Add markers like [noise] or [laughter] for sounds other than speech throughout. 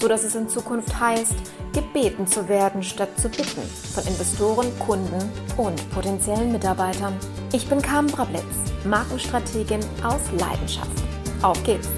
so dass es in Zukunft heißt, gebeten zu werden statt zu bitten von Investoren, Kunden und potenziellen Mitarbeitern. Ich bin Carmen Brablitz, Markenstrategin aus Leidenschaft. Auf geht's!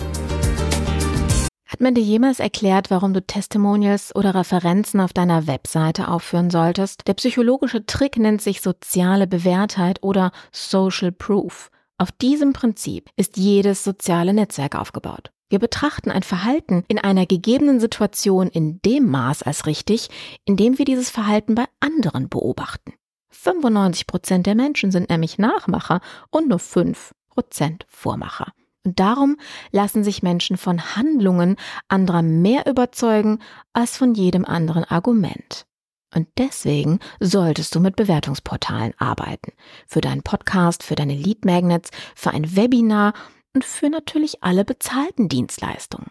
Hat man dir jemals erklärt, warum du Testimonials oder Referenzen auf deiner Webseite aufführen solltest? Der psychologische Trick nennt sich soziale Bewährtheit oder Social Proof. Auf diesem Prinzip ist jedes soziale Netzwerk aufgebaut. Wir betrachten ein Verhalten in einer gegebenen Situation in dem Maß als richtig, in dem wir dieses Verhalten bei anderen beobachten. 95 Prozent der Menschen sind nämlich Nachmacher und nur 5 Prozent Vormacher. Und darum lassen sich Menschen von Handlungen anderer mehr überzeugen als von jedem anderen Argument. Und deswegen solltest du mit Bewertungsportalen arbeiten. Für deinen Podcast, für deine Lead Magnets, für ein Webinar und für natürlich alle bezahlten Dienstleistungen.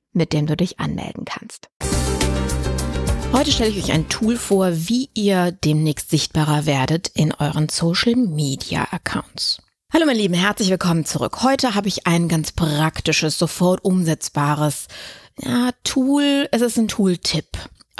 mit dem du dich anmelden kannst. Heute stelle ich euch ein Tool vor, wie ihr demnächst sichtbarer werdet in euren Social Media Accounts. Hallo meine Lieben, herzlich willkommen zurück. Heute habe ich ein ganz praktisches, sofort umsetzbares ja, Tool. Es ist ein Tool-Tipp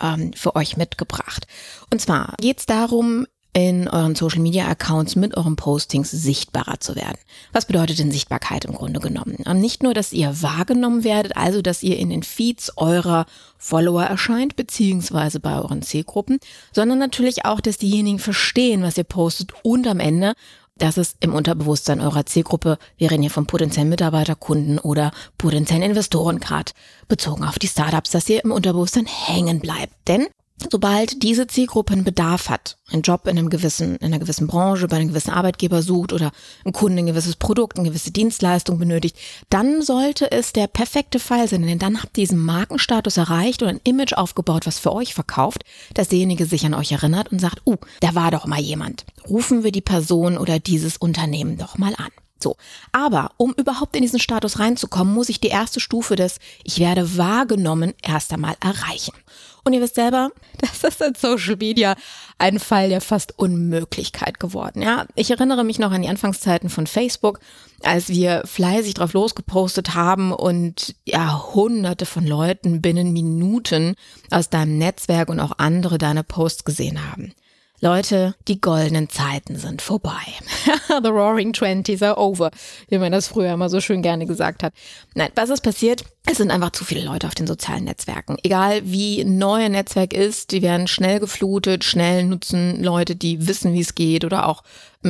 ähm, für euch mitgebracht. Und zwar geht es darum, in euren Social Media Accounts mit euren Postings sichtbarer zu werden. Was bedeutet denn Sichtbarkeit im Grunde genommen? Und nicht nur, dass ihr wahrgenommen werdet, also dass ihr in den Feeds eurer Follower erscheint, beziehungsweise bei euren Zielgruppen, sondern natürlich auch, dass diejenigen verstehen, was ihr postet und am Ende dass es im Unterbewusstsein eurer Zielgruppe, wir reden hier von potenziellen Mitarbeiterkunden oder potenziellen Investoren gerade, bezogen auf die Startups, dass ihr im Unterbewusstsein hängen bleibt. Denn sobald diese Zielgruppe einen Bedarf hat, einen Job in einem gewissen, in einer gewissen Branche, bei einem gewissen Arbeitgeber sucht oder ein Kunde ein gewisses Produkt, eine gewisse Dienstleistung benötigt, dann sollte es der perfekte Fall sein, denn dann habt ihr diesen Markenstatus erreicht oder ein Image aufgebaut, was für euch verkauft, dass derjenige sich an euch erinnert und sagt, uh, da war doch mal jemand. Rufen wir die Person oder dieses Unternehmen doch mal an. So. Aber um überhaupt in diesen Status reinzukommen, muss ich die erste Stufe des Ich werde wahrgenommen erst einmal erreichen. Und ihr wisst selber, [laughs] das ist in Social Media ein Fall der fast Unmöglichkeit geworden. Ja, ich erinnere mich noch an die Anfangszeiten von Facebook, als wir fleißig drauf losgepostet haben und ja, hunderte von Leuten binnen Minuten aus deinem Netzwerk und auch andere deine Posts gesehen haben. Leute, die goldenen Zeiten sind vorbei. [laughs] The Roaring Twenties are over, wie man das früher immer so schön gerne gesagt hat. Nein, was ist passiert? Es sind einfach zu viele Leute auf den sozialen Netzwerken. Egal wie neu ein Netzwerk ist, die werden schnell geflutet, schnell nutzen Leute, die wissen, wie es geht oder auch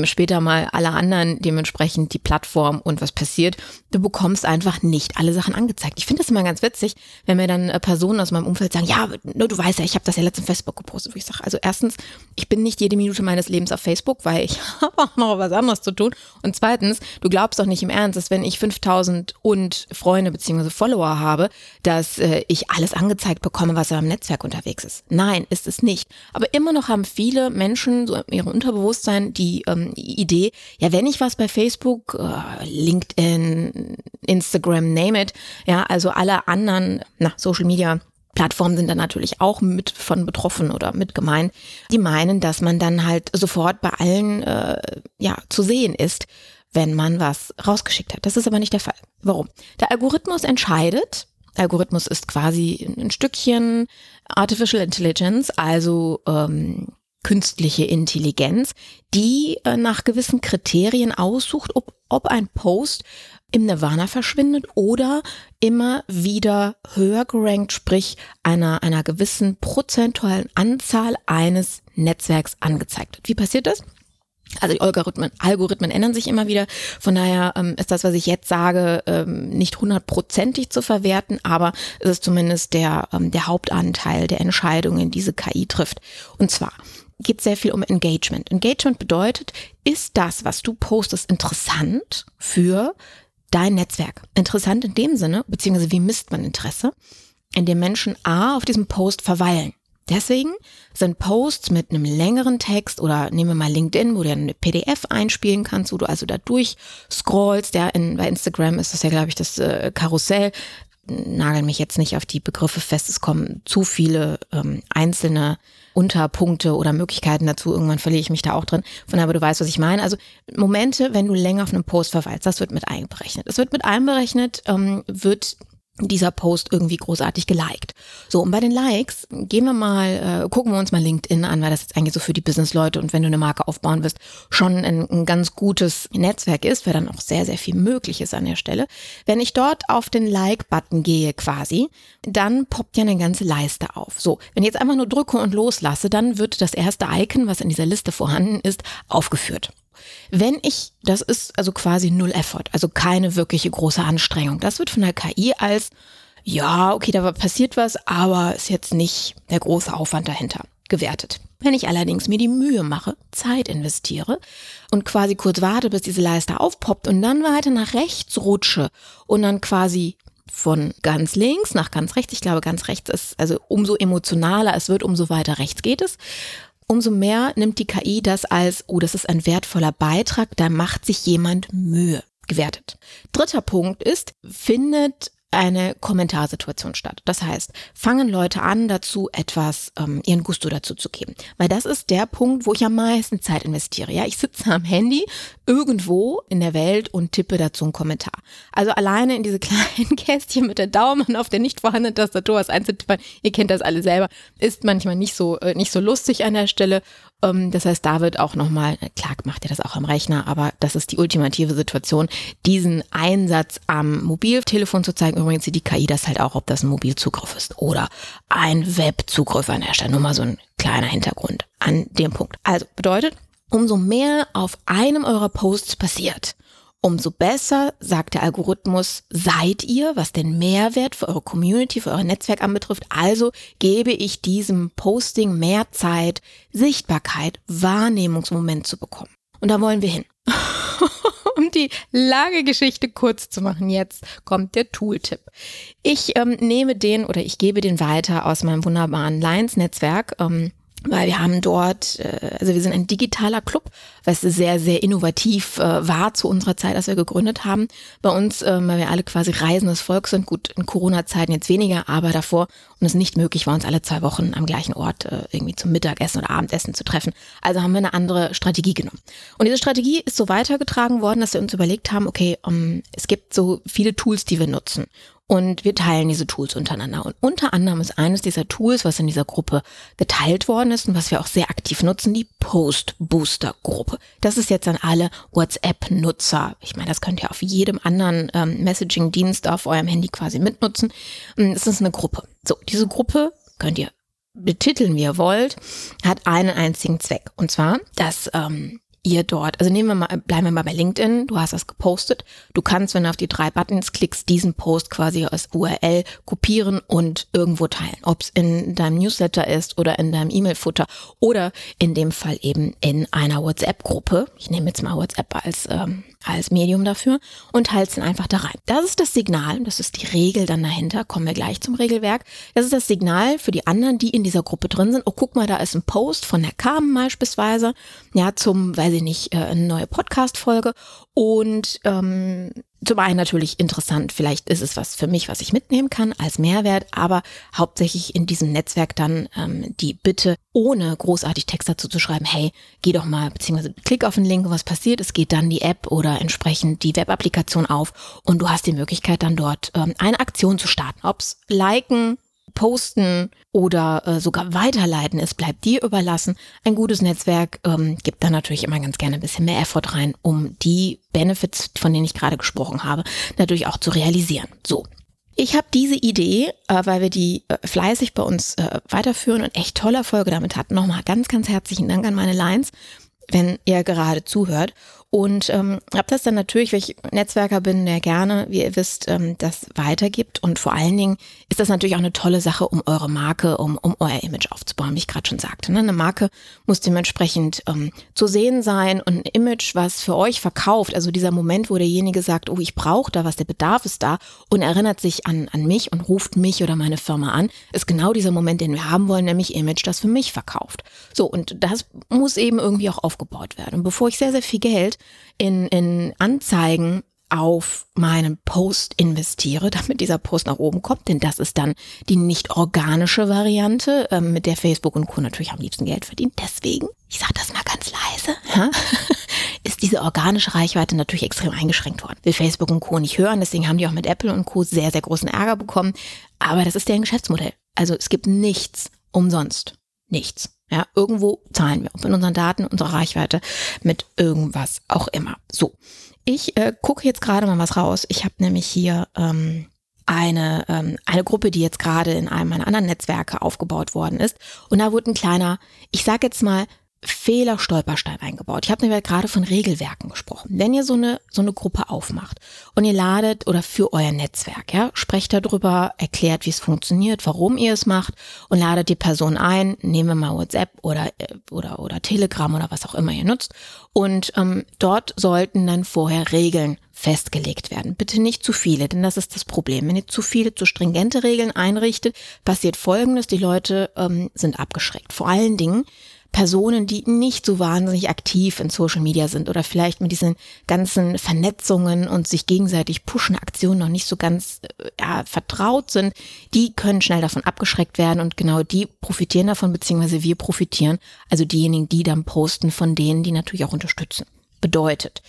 später mal alle anderen dementsprechend die Plattform und was passiert. Du bekommst einfach nicht alle Sachen angezeigt. Ich finde das immer ganz witzig, wenn mir dann äh, Personen aus meinem Umfeld sagen, ja, du weißt ja, ich habe das ja letztens Facebook gepostet, wo ich sage, also erstens, ich bin nicht jede Minute meines Lebens auf Facebook, weil ich [laughs] habe auch noch was anderes zu tun. Und zweitens, du glaubst doch nicht im Ernst, dass wenn ich 5000 und Freunde bzw. Follower habe, dass äh, ich alles angezeigt bekomme, was im Netzwerk unterwegs ist. Nein, ist es nicht. Aber immer noch haben viele Menschen so in ihrem Unterbewusstsein die ähm, ähm, Idee, ja, wenn ich was bei Facebook, äh, LinkedIn, Instagram, name it, ja, also alle anderen, na, Social Media Plattformen sind dann natürlich auch mit von betroffen oder mit gemeint. Die meinen, dass man dann halt sofort bei allen äh, ja zu sehen ist, wenn man was rausgeschickt hat. Das ist aber nicht der Fall. Warum? Der Algorithmus entscheidet, Algorithmus ist quasi ein Stückchen Artificial Intelligence, also ähm, künstliche Intelligenz, die äh, nach gewissen Kriterien aussucht, ob, ob ein Post im Nirvana verschwindet oder immer wieder höher gerankt, sprich einer, einer gewissen prozentualen Anzahl eines Netzwerks angezeigt wird. Wie passiert das? Also die Algorithmen, Algorithmen ändern sich immer wieder. Von daher ähm, ist das, was ich jetzt sage, ähm, nicht hundertprozentig zu verwerten, aber es ist zumindest der, ähm, der Hauptanteil der Entscheidungen, die diese KI trifft. Und zwar geht sehr viel um Engagement. Engagement bedeutet, ist das, was du postest, interessant für dein Netzwerk? Interessant in dem Sinne, beziehungsweise wie misst man Interesse? Indem Menschen A auf diesem Post verweilen. Deswegen sind Posts mit einem längeren Text oder nehmen wir mal LinkedIn, wo du eine PDF einspielen kannst, wo du also da durchscrollst. Ja, in, bei Instagram ist das ja, glaube ich, das äh, Karussell. Nagel mich jetzt nicht auf die Begriffe fest. Es kommen zu viele ähm, einzelne Unterpunkte oder Möglichkeiten dazu. Irgendwann verliere ich mich da auch drin. Von daher, aber du weißt, was ich meine. Also Momente, wenn du länger auf einem Post verweilst, das wird mit einberechnet. Es wird mit einberechnet, ähm, wird dieser Post irgendwie großartig geliked. So, und bei den Likes gehen wir mal, äh, gucken wir uns mal LinkedIn an, weil das jetzt eigentlich so für die Business-Leute und wenn du eine Marke aufbauen wirst, schon ein, ein ganz gutes Netzwerk ist, weil dann auch sehr, sehr viel möglich ist an der Stelle. Wenn ich dort auf den Like-Button gehe quasi, dann poppt ja eine ganze Leiste auf. So, wenn ich jetzt einfach nur drücke und loslasse, dann wird das erste Icon, was in dieser Liste vorhanden ist, aufgeführt. Wenn ich, das ist also quasi null Effort, also keine wirkliche große Anstrengung. Das wird von der KI als, ja, okay, da passiert was, aber ist jetzt nicht der große Aufwand dahinter gewertet. Wenn ich allerdings mir die Mühe mache, Zeit investiere und quasi kurz warte, bis diese Leiste aufpoppt und dann weiter nach rechts rutsche und dann quasi von ganz links nach ganz rechts, ich glaube ganz rechts ist, also umso emotionaler es wird, umso weiter rechts geht es, umso mehr nimmt die KI das als, oh, das ist ein wertvoller Beitrag, da macht sich jemand Mühe gewertet. Dritter Punkt ist, findet eine Kommentarsituation statt. Das heißt, fangen Leute an dazu, etwas ähm, ihren Gusto dazu zu geben. Weil das ist der Punkt, wo ich am meisten Zeit investiere. Ja, ich sitze am Handy irgendwo in der Welt und tippe dazu einen Kommentar. Also alleine in diese [laughs] kleinen Kästchen mit der Daumen auf der nicht vorhandenen Tastatur was einzutippen, ihr kennt das alle selber, ist manchmal nicht so, äh, nicht so lustig an der Stelle. Ähm, das heißt, da wird auch nochmal, klar macht ihr das auch am Rechner, aber das ist die ultimative Situation, diesen Einsatz am Mobiltelefon zu zeigen. Übrigens sieht die KI das halt auch, ob das ein Mobilzugriff ist oder ein Webzugriff an der Stelle. Nur mal so ein kleiner Hintergrund an dem Punkt. Also bedeutet, umso mehr auf einem eurer Posts passiert, umso besser, sagt der Algorithmus, seid ihr, was den Mehrwert für eure Community, für euer Netzwerk anbetrifft. Also gebe ich diesem Posting mehr Zeit, Sichtbarkeit, Wahrnehmungsmoment zu bekommen. Und da wollen wir hin. [laughs] um die lange Geschichte kurz zu machen, jetzt kommt der Tooltip. Ich ähm, nehme den oder ich gebe den weiter aus meinem wunderbaren Lions-Netzwerk. Ähm, weil wir haben dort, äh, also wir sind ein digitaler Club, was sehr, sehr innovativ äh, war zu unserer Zeit, als wir gegründet haben. Bei uns, ähm, weil wir alle quasi reisendes Volk sind, gut, in Corona-Zeiten jetzt weniger, aber davor und es nicht möglich war, uns alle zwei Wochen am gleichen Ort äh, irgendwie zum Mittagessen oder Abendessen zu treffen. Also haben wir eine andere Strategie genommen. Und diese Strategie ist so weitergetragen worden, dass wir uns überlegt haben, okay, um, ähm, es gibt so viele Tools, die wir nutzen. Und wir teilen diese Tools untereinander. Und unter anderem ist eines dieser Tools, was in dieser Gruppe geteilt worden ist und was wir auch sehr aktiv nutzen, die Post-Booster-Gruppe. Das ist jetzt an alle WhatsApp-Nutzer. Ich meine, das könnt ihr auf jedem anderen ähm, Messaging-Dienst auf eurem Handy quasi mitnutzen. Ähm, es ist eine Gruppe. So, diese Gruppe könnt ihr betiteln, wie ihr wollt, hat einen einzigen Zweck. Und zwar, dass ähm, ihr dort, also nehmen wir mal, bleiben wir mal bei LinkedIn, du hast das gepostet. Du kannst, wenn du auf die drei Buttons klickst, diesen Post quasi als URL kopieren und irgendwo teilen. Ob es in deinem Newsletter ist oder in deinem E-Mail-Futter oder in dem Fall eben in einer WhatsApp-Gruppe. Ich nehme jetzt mal WhatsApp als ähm, als Medium dafür und halt's dann einfach da rein. Das ist das Signal, das ist die Regel dann dahinter, kommen wir gleich zum Regelwerk. Das ist das Signal für die anderen, die in dieser Gruppe drin sind. Oh, guck mal, da ist ein Post von der Carmen beispielsweise, ja, zum, weiß ich nicht, äh, eine neue Podcast-Folge und ähm, zum einen natürlich interessant, vielleicht ist es was für mich, was ich mitnehmen kann als Mehrwert, aber hauptsächlich in diesem Netzwerk dann ähm, die Bitte, ohne großartig Text dazu zu schreiben, hey, geh doch mal, beziehungsweise klick auf den Link was passiert, es geht dann die App oder entsprechend die Webapplikation auf und du hast die Möglichkeit dann dort ähm, eine Aktion zu starten. Ob's liken, posten oder äh, sogar weiterleiten ist, bleibt dir überlassen. Ein gutes Netzwerk ähm, gibt da natürlich immer ganz gerne ein bisschen mehr Effort rein, um die Benefits, von denen ich gerade gesprochen habe, natürlich auch zu realisieren. So. Ich habe diese Idee, äh, weil wir die äh, fleißig bei uns äh, weiterführen und echt tolle Erfolge damit hatten. Nochmal ganz, ganz herzlichen Dank an meine Lines, wenn ihr gerade zuhört. Und ähm, habe das dann natürlich, weil ich Netzwerker bin, der gerne, wie ihr wisst, ähm, das weitergibt. Und vor allen Dingen ist das natürlich auch eine tolle Sache, um eure Marke, um, um euer Image aufzubauen, wie ich gerade schon sagte. Ne? Eine Marke muss dementsprechend ähm, zu sehen sein und ein Image, was für euch verkauft. Also dieser Moment, wo derjenige sagt, oh, ich brauche da was, der Bedarf ist da und erinnert sich an, an mich und ruft mich oder meine Firma an, ist genau dieser Moment, den wir haben wollen, nämlich Image, das für mich verkauft. So, und das muss eben irgendwie auch aufgebaut werden. Und bevor ich sehr, sehr viel Geld in, in Anzeigen auf meinen Post investiere, damit dieser Post nach oben kommt, denn das ist dann die nicht organische Variante, ähm, mit der Facebook und Co. natürlich am liebsten Geld verdienen. Deswegen, ich sage das mal ganz leise, [laughs] ja, ist diese organische Reichweite natürlich extrem eingeschränkt worden. Will Facebook und Co. nicht hören, deswegen haben die auch mit Apple und Co. sehr, sehr großen Ärger bekommen. Aber das ist deren Geschäftsmodell. Also es gibt nichts umsonst. Nichts. Ja, irgendwo zahlen wir, ob in unseren Daten, unserer Reichweite, mit irgendwas auch immer. So, ich äh, gucke jetzt gerade mal was raus. Ich habe nämlich hier ähm, eine, ähm, eine Gruppe, die jetzt gerade in einem meiner anderen Netzwerke aufgebaut worden ist. Und da wurde ein kleiner, ich sage jetzt mal, Fehler, Stolperstein eingebaut. Ich habe nämlich gerade von Regelwerken gesprochen. Wenn ihr so eine, so eine Gruppe aufmacht und ihr ladet oder für euer Netzwerk, ja, sprecht darüber, erklärt, wie es funktioniert, warum ihr es macht und ladet die Person ein, nehmen wir mal WhatsApp oder, äh, oder, oder Telegram oder was auch immer ihr nutzt. Und ähm, dort sollten dann vorher Regeln festgelegt werden. Bitte nicht zu viele, denn das ist das Problem. Wenn ihr zu viele, zu stringente Regeln einrichtet, passiert Folgendes, die Leute ähm, sind abgeschreckt. Vor allen Dingen, Personen, die nicht so wahnsinnig aktiv in Social Media sind oder vielleicht mit diesen ganzen Vernetzungen und sich gegenseitig pushen Aktionen noch nicht so ganz äh, ja, vertraut sind, die können schnell davon abgeschreckt werden und genau die profitieren davon, beziehungsweise wir profitieren, also diejenigen, die dann posten von denen, die natürlich auch unterstützen. Bedeutet,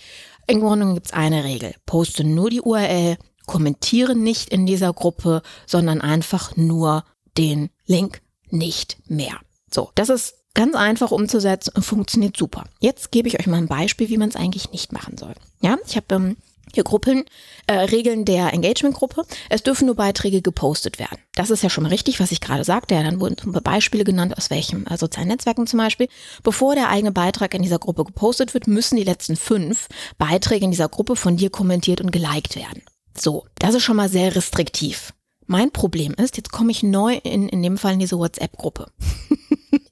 im Grunde gibt es eine Regel. Poste nur die URL, kommentiere nicht in dieser Gruppe, sondern einfach nur den Link, nicht mehr. So, das ist Ganz einfach umzusetzen und funktioniert super. Jetzt gebe ich euch mal ein Beispiel, wie man es eigentlich nicht machen soll. Ja, ich habe ähm, hier Gruppen, äh, Regeln der Engagement-Gruppe. Es dürfen nur Beiträge gepostet werden. Das ist ja schon mal richtig, was ich gerade sagte. Ja, dann wurden Beispiele genannt, aus welchem äh, sozialen Netzwerken zum Beispiel. Bevor der eigene Beitrag in dieser Gruppe gepostet wird, müssen die letzten fünf Beiträge in dieser Gruppe von dir kommentiert und geliked werden. So, das ist schon mal sehr restriktiv. Mein Problem ist, jetzt komme ich neu in, in dem Fall in diese WhatsApp-Gruppe. [laughs]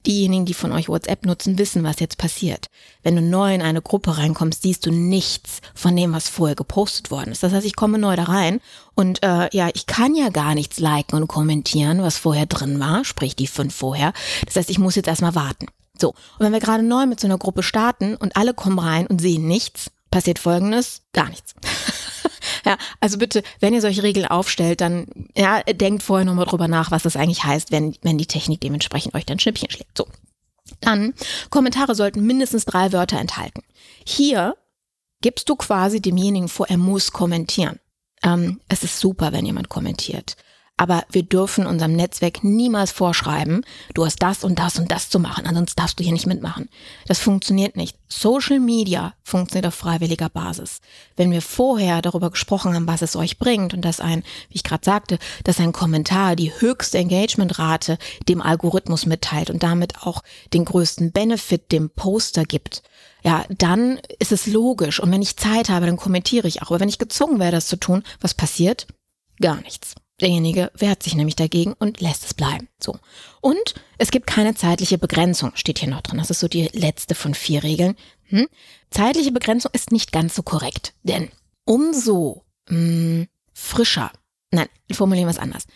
Diejenigen, die von euch WhatsApp nutzen, wissen, was jetzt passiert. Wenn du neu in eine Gruppe reinkommst, siehst du nichts von dem, was vorher gepostet worden ist. Das heißt, ich komme neu da rein und äh, ja, ich kann ja gar nichts liken und kommentieren, was vorher drin war, sprich die fünf vorher. Das heißt, ich muss jetzt erstmal warten. So, und wenn wir gerade neu mit so einer Gruppe starten und alle kommen rein und sehen nichts, passiert folgendes, gar nichts. [laughs] Ja, also bitte, wenn ihr solche Regeln aufstellt, dann ja, denkt vorher nochmal drüber nach, was das eigentlich heißt, wenn, wenn die Technik dementsprechend euch dann Schnippchen schlägt. So. Dann, Kommentare sollten mindestens drei Wörter enthalten. Hier gibst du quasi demjenigen vor, er muss kommentieren. Ähm, es ist super, wenn jemand kommentiert. Aber wir dürfen unserem Netzwerk niemals vorschreiben, du hast das und das und das zu machen, ansonsten darfst du hier nicht mitmachen. Das funktioniert nicht. Social Media funktioniert auf freiwilliger Basis. Wenn wir vorher darüber gesprochen haben, was es euch bringt und dass ein, wie ich gerade sagte, dass ein Kommentar die höchste Engagementrate dem Algorithmus mitteilt und damit auch den größten Benefit dem Poster gibt, ja, dann ist es logisch. Und wenn ich Zeit habe, dann kommentiere ich auch. Aber wenn ich gezwungen wäre, das zu tun, was passiert? Gar nichts. Derjenige wehrt sich nämlich dagegen und lässt es bleiben. So. Und es gibt keine zeitliche Begrenzung, steht hier noch drin. Das ist so die letzte von vier Regeln. Hm? Zeitliche Begrenzung ist nicht ganz so korrekt, denn umso mh, hm, frischer, nein, formulieren wir es anders,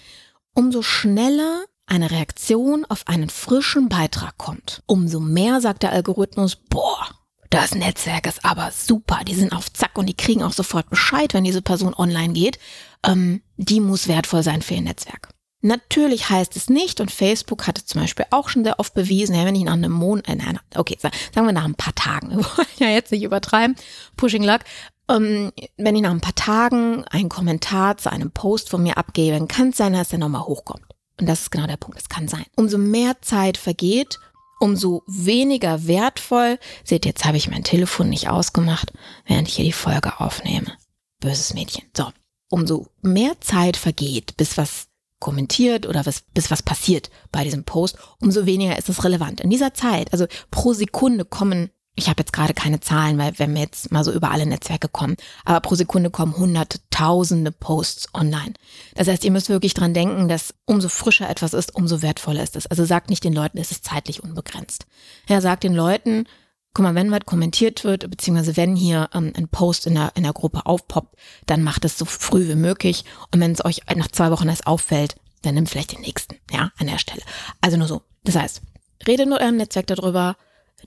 umso schneller eine Reaktion auf einen frischen Beitrag kommt, umso mehr sagt der Algorithmus, boah, das Netzwerk ist aber super, die sind auf Zack und die kriegen auch sofort Bescheid, wenn diese Person online geht, ähm, die muss wertvoll sein für ihr Netzwerk. Natürlich heißt es nicht, und Facebook hat es zum Beispiel auch schon sehr oft bewiesen, ja, wenn ich nach einem Monat, äh, nein, okay, sagen wir nach ein paar Tagen, [laughs] wir wollen ja jetzt nicht übertreiben, Pushing Luck, ähm, wenn ich nach ein paar Tagen einen Kommentar zu einem Post von mir abgebe, dann kann es sein, dass der nochmal hochkommt. Und das ist genau der Punkt, es kann sein. Umso mehr Zeit vergeht, umso weniger wertvoll, seht, jetzt habe ich mein Telefon nicht ausgemacht, während ich hier die Folge aufnehme. Böses Mädchen. So, umso mehr Zeit vergeht, bis was kommentiert oder was, bis was passiert bei diesem Post, umso weniger ist es relevant. In dieser Zeit, also pro Sekunde kommen, ich habe jetzt gerade keine Zahlen, weil wenn wir jetzt mal so über alle Netzwerke kommen, aber pro Sekunde kommen hunderte, tausende Posts online. Das heißt, ihr müsst wirklich dran denken, dass umso frischer etwas ist, umso wertvoller ist es. Also sagt nicht den Leuten, es ist zeitlich unbegrenzt. Ja, sagt den Leuten, guck mal, wenn was kommentiert wird, beziehungsweise wenn hier ähm, ein Post in der, in der Gruppe aufpoppt, dann macht es so früh wie möglich. Und wenn es euch nach zwei Wochen erst auffällt, dann nimmt vielleicht den nächsten, ja, an der Stelle. Also nur so. Das heißt, redet mit eurem Netzwerk darüber,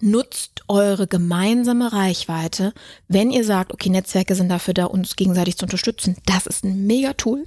nutzt eure gemeinsame Reichweite. Wenn ihr sagt, okay, Netzwerke sind dafür da, uns gegenseitig zu unterstützen, das ist ein mega Tool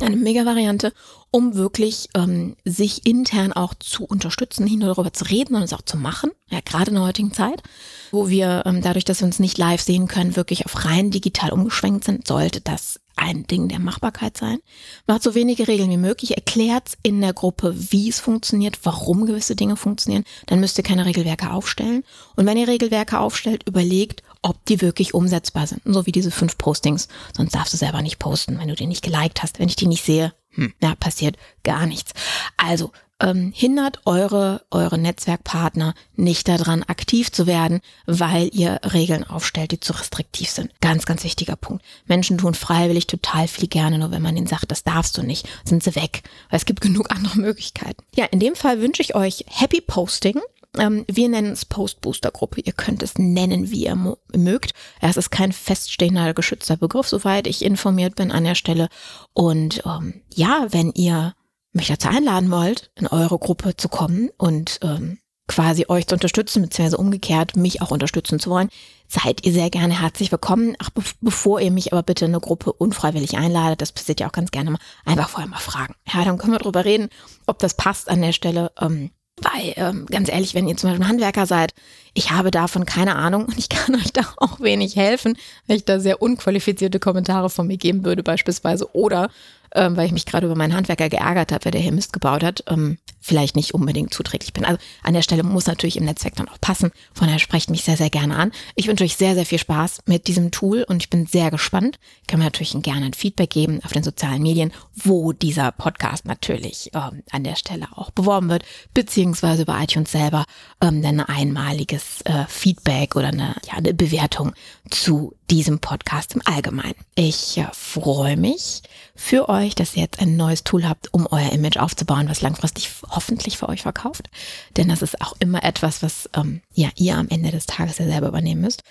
eine mega Variante, um wirklich ähm, sich intern auch zu unterstützen, nicht nur darüber zu reden, sondern es auch zu machen. Ja, gerade in der heutigen Zeit, wo wir ähm, dadurch, dass wir uns nicht live sehen können, wirklich auf rein digital umgeschwenkt sind, sollte das ein Ding der Machbarkeit sein. Macht so wenige Regeln wie möglich, erklärt in der Gruppe, wie es funktioniert, warum gewisse Dinge funktionieren. Dann müsst ihr keine Regelwerke aufstellen. Und wenn ihr Regelwerke aufstellt, überlegt, ob die wirklich umsetzbar sind. So wie diese fünf Postings. Sonst darfst du selber nicht posten, wenn du die nicht geliked hast. Wenn ich die nicht sehe, hm, ja, passiert gar nichts. Also ähm, hindert eure, eure Netzwerkpartner nicht daran, aktiv zu werden, weil ihr Regeln aufstellt, die zu restriktiv sind. Ganz, ganz wichtiger Punkt. Menschen tun freiwillig total viel gerne, nur wenn man ihnen sagt, das darfst du nicht, sind sie weg. Weil es gibt genug andere Möglichkeiten. Ja, in dem Fall wünsche ich euch Happy Posting. Ähm, wir nennen es Post-Booster-Gruppe. Ihr könnt es nennen, wie ihr mögt. Es ist kein feststehender, geschützter Begriff, soweit ich informiert bin an der Stelle. Und ähm, ja, wenn ihr mich dazu einladen wollt, in eure Gruppe zu kommen und ähm, quasi euch zu unterstützen, beziehungsweise umgekehrt mich auch unterstützen zu wollen, seid ihr sehr gerne herzlich willkommen. Ach, be bevor ihr mich aber bitte in eine Gruppe unfreiwillig einladet, das passiert ja auch ganz gerne mal, einfach vorher mal fragen. Ja, dann können wir drüber reden, ob das passt an der Stelle. Ähm, weil, ähm, ganz ehrlich, wenn ihr zum Beispiel Handwerker seid, ich habe davon keine Ahnung und ich kann [laughs] euch da auch wenig helfen, wenn ich da sehr unqualifizierte Kommentare von mir geben würde beispielsweise oder ähm, weil ich mich gerade über meinen Handwerker geärgert habe, wer der hier Mist gebaut hat, ähm, vielleicht nicht unbedingt zuträglich bin. Also an der Stelle muss natürlich im Netzwerk dann auch passen. Von daher sprecht mich sehr, sehr gerne an. Ich wünsche euch sehr, sehr viel Spaß mit diesem Tool und ich bin sehr gespannt. Ich kann mir natürlich gerne ein Feedback geben auf den sozialen Medien, wo dieser Podcast natürlich ähm, an der Stelle auch beworben wird, beziehungsweise über iTunes selber ähm, ein einmaliges äh, Feedback oder eine, ja, eine Bewertung zu diesem Podcast im Allgemeinen. Ich äh, freue mich für euch, dass ihr jetzt ein neues Tool habt, um euer Image aufzubauen, was langfristig hoffentlich für euch verkauft. Denn das ist auch immer etwas, was ähm, ja ihr am Ende des Tages ja selber übernehmen müsst.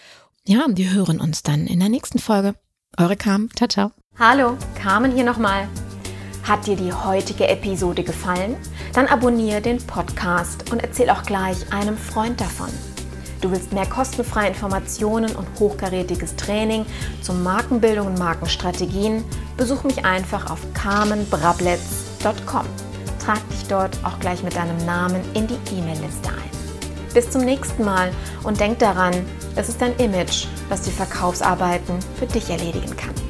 Ja, wir hören uns dann in der nächsten Folge. Eure Carmen. Ciao, ciao. Hallo, Carmen hier nochmal. Hat dir die heutige Episode gefallen? Dann abonniere den Podcast und erzähl auch gleich einem Freund davon. Du willst mehr kostenfreie Informationen und hochkarätiges Training zur Markenbildung und Markenstrategien? Besuch mich einfach auf carmenbrabletz.com. Trag dich dort auch gleich mit deinem Namen in die E-Mail-Liste ein. Bis zum nächsten Mal und denk daran, es ist dein Image, was die Verkaufsarbeiten für dich erledigen kann.